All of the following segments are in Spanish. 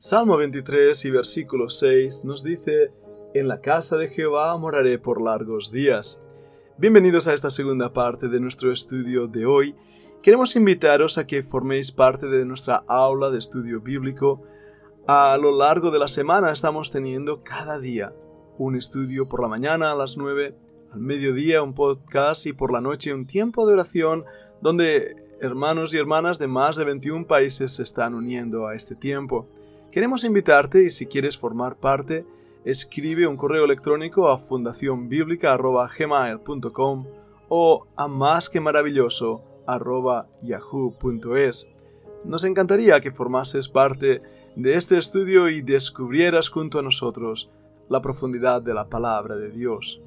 Salmo 23 y versículo 6 nos dice, En la casa de Jehová moraré por largos días. Bienvenidos a esta segunda parte de nuestro estudio de hoy. Queremos invitaros a que forméis parte de nuestra aula de estudio bíblico. A lo largo de la semana estamos teniendo cada día un estudio por la mañana a las 9, al mediodía un podcast y por la noche un tiempo de oración donde hermanos y hermanas de más de 21 países se están uniendo a este tiempo. Queremos invitarte y si quieres formar parte, escribe un correo electrónico a fundacionbiblica.gmail.com o a más. Nos encantaría que formases parte de este estudio y descubrieras junto a nosotros la profundidad de la palabra de Dios.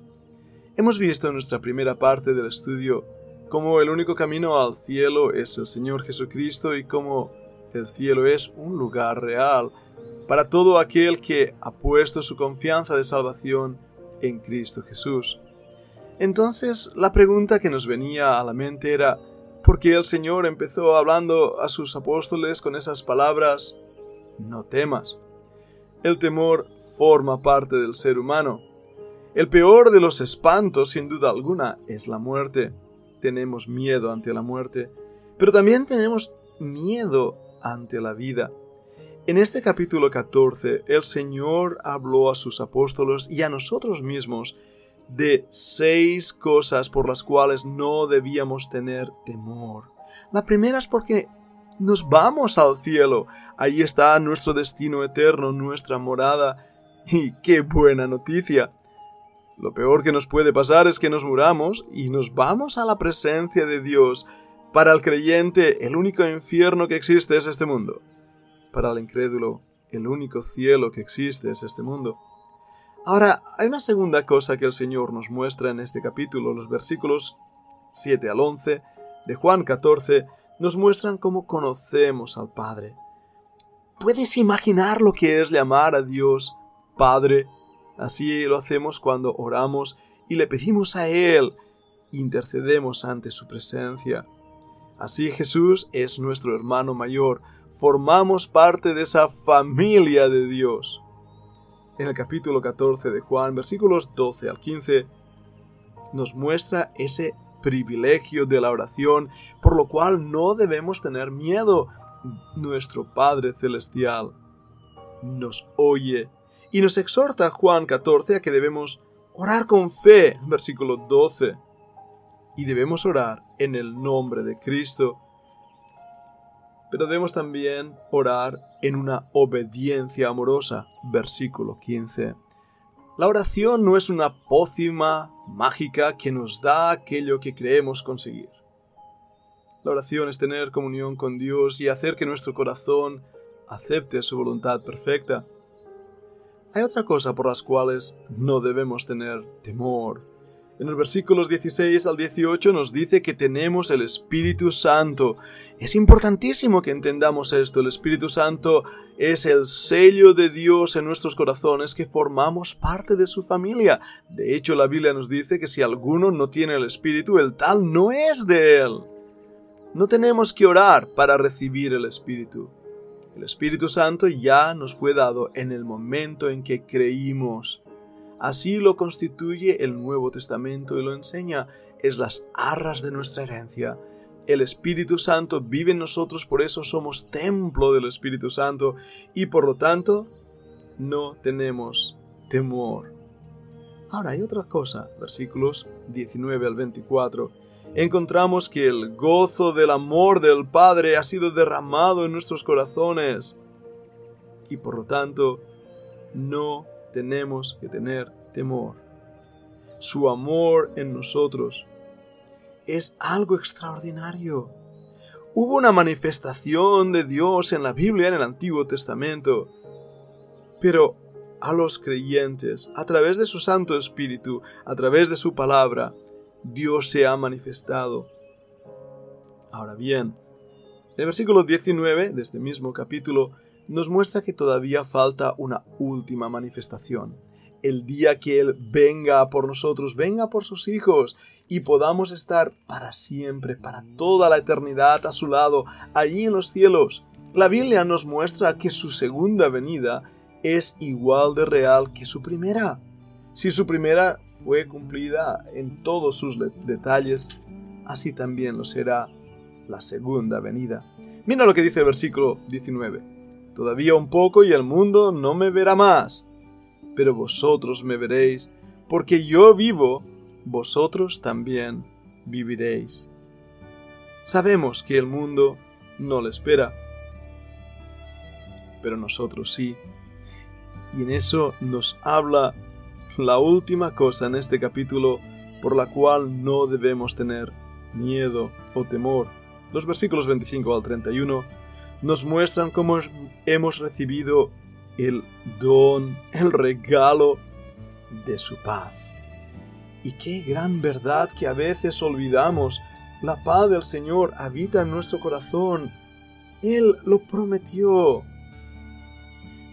Hemos visto en nuestra primera parte del estudio cómo el único camino al cielo es el Señor Jesucristo y cómo el cielo es un lugar real para todo aquel que ha puesto su confianza de salvación en Cristo Jesús. Entonces la pregunta que nos venía a la mente era, ¿por qué el Señor empezó hablando a sus apóstoles con esas palabras? No temas. El temor forma parte del ser humano. El peor de los espantos, sin duda alguna, es la muerte. Tenemos miedo ante la muerte, pero también tenemos miedo ante la vida. En este capítulo 14, el Señor habló a sus apóstoles y a nosotros mismos de seis cosas por las cuales no debíamos tener temor. La primera es porque nos vamos al cielo. Ahí está nuestro destino eterno, nuestra morada. Y qué buena noticia. Lo peor que nos puede pasar es que nos muramos y nos vamos a la presencia de Dios para el creyente, el único infierno que existe es este mundo. Para el incrédulo, el único cielo que existe es este mundo. Ahora, hay una segunda cosa que el Señor nos muestra en este capítulo. Los versículos 7 al 11 de Juan 14 nos muestran cómo conocemos al Padre. ¿Puedes imaginar lo que es llamar a Dios Padre? Así lo hacemos cuando oramos y le pedimos a Él, intercedemos ante su presencia. Así Jesús es nuestro hermano mayor, formamos parte de esa familia de Dios. En el capítulo 14 de Juan, versículos 12 al 15, nos muestra ese privilegio de la oración, por lo cual no debemos tener miedo. Nuestro Padre Celestial nos oye y nos exhorta Juan 14 a que debemos orar con fe, versículo 12 y debemos orar en el nombre de Cristo. Pero debemos también orar en una obediencia amorosa. Versículo 15. La oración no es una pócima mágica que nos da aquello que creemos conseguir. La oración es tener comunión con Dios y hacer que nuestro corazón acepte su voluntad perfecta. Hay otra cosa por las cuales no debemos tener temor en los versículos 16 al 18 nos dice que tenemos el Espíritu Santo. Es importantísimo que entendamos esto. El Espíritu Santo es el sello de Dios en nuestros corazones que formamos parte de su familia. De hecho, la Biblia nos dice que si alguno no tiene el Espíritu, el tal no es de él. No tenemos que orar para recibir el Espíritu. El Espíritu Santo ya nos fue dado en el momento en que creímos. Así lo constituye el Nuevo Testamento y lo enseña. Es las arras de nuestra herencia. El Espíritu Santo vive en nosotros, por eso somos templo del Espíritu Santo y por lo tanto no tenemos temor. Ahora hay otra cosa, versículos 19 al 24. Encontramos que el gozo del amor del Padre ha sido derramado en nuestros corazones y por lo tanto no tenemos que tener temor. Su amor en nosotros es algo extraordinario. Hubo una manifestación de Dios en la Biblia en el Antiguo Testamento, pero a los creyentes, a través de su Santo Espíritu, a través de su palabra, Dios se ha manifestado. Ahora bien, en el versículo 19 de este mismo capítulo nos muestra que todavía falta una última manifestación. El día que Él venga por nosotros, venga por sus hijos y podamos estar para siempre, para toda la eternidad a su lado, allí en los cielos. La Biblia nos muestra que su segunda venida es igual de real que su primera. Si su primera fue cumplida en todos sus detalles, así también lo será la segunda venida. Mira lo que dice el versículo 19. Todavía un poco y el mundo no me verá más, pero vosotros me veréis, porque yo vivo, vosotros también viviréis. Sabemos que el mundo no le espera, pero nosotros sí. Y en eso nos habla la última cosa en este capítulo por la cual no debemos tener miedo o temor. Los versículos 25 al 31 nos muestran cómo hemos recibido el don, el regalo de su paz. Y qué gran verdad que a veces olvidamos. La paz del Señor habita en nuestro corazón. Él lo prometió.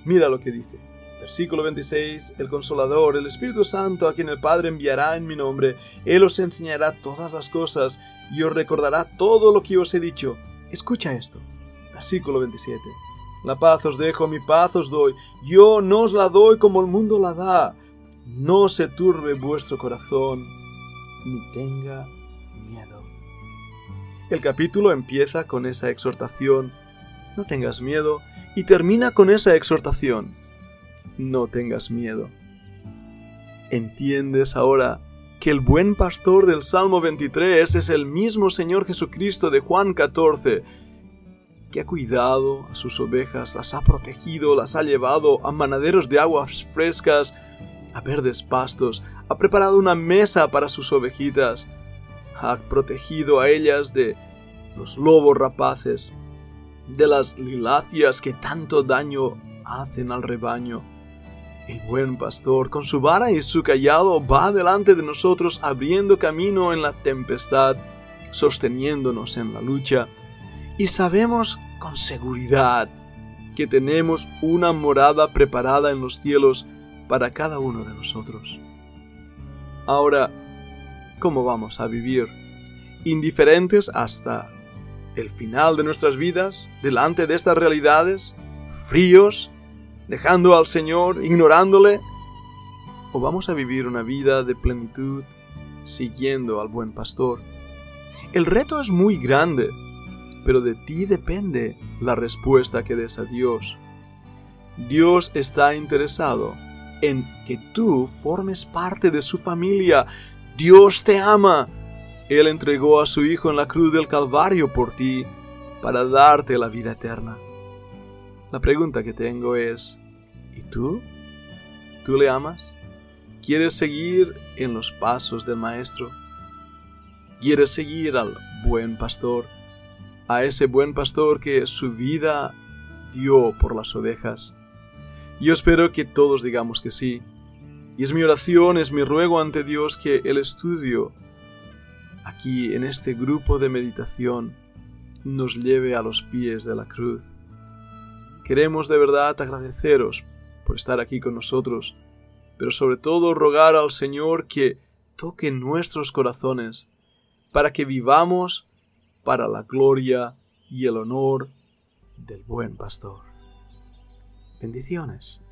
Mira lo que dice. Versículo 26. El Consolador, el Espíritu Santo, a quien el Padre enviará en mi nombre, Él os enseñará todas las cosas y os recordará todo lo que os he dicho. Escucha esto. Versículo 27. La paz os dejo, mi paz os doy. Yo no os la doy como el mundo la da. No se turbe vuestro corazón, ni tenga miedo. El capítulo empieza con esa exhortación, no tengas miedo, y termina con esa exhortación, no tengas miedo. ¿Entiendes ahora que el buen pastor del Salmo 23 es el mismo Señor Jesucristo de Juan 14, que ha cuidado a sus ovejas, las ha protegido, las ha llevado a manaderos de aguas frescas, a verdes pastos, ha preparado una mesa para sus ovejitas, ha protegido a ellas de los lobos rapaces, de las lilacias que tanto daño hacen al rebaño. El buen pastor, con su vara y su callado, va delante de nosotros abriendo camino en la tempestad, sosteniéndonos en la lucha, y sabemos con seguridad que tenemos una morada preparada en los cielos para cada uno de nosotros. Ahora, ¿cómo vamos a vivir? ¿Indiferentes hasta el final de nuestras vidas, delante de estas realidades? ¿Fríos? dejando al Señor, ignorándole? ¿O vamos a vivir una vida de plenitud siguiendo al buen pastor? El reto es muy grande, pero de ti depende la respuesta que des a Dios. Dios está interesado en que tú formes parte de su familia. Dios te ama. Él entregó a su Hijo en la cruz del Calvario por ti para darte la vida eterna. La pregunta que tengo es, ¿y tú? ¿Tú le amas? ¿Quieres seguir en los pasos del Maestro? ¿Quieres seguir al buen pastor? A ese buen pastor que su vida dio por las ovejas. Yo espero que todos digamos que sí. Y es mi oración, es mi ruego ante Dios que el estudio aquí en este grupo de meditación nos lleve a los pies de la cruz Queremos de verdad agradeceros por estar aquí con nosotros, pero sobre todo rogar al Señor que toque nuestros corazones para que vivamos para la gloria y el honor del buen pastor. Bendiciones.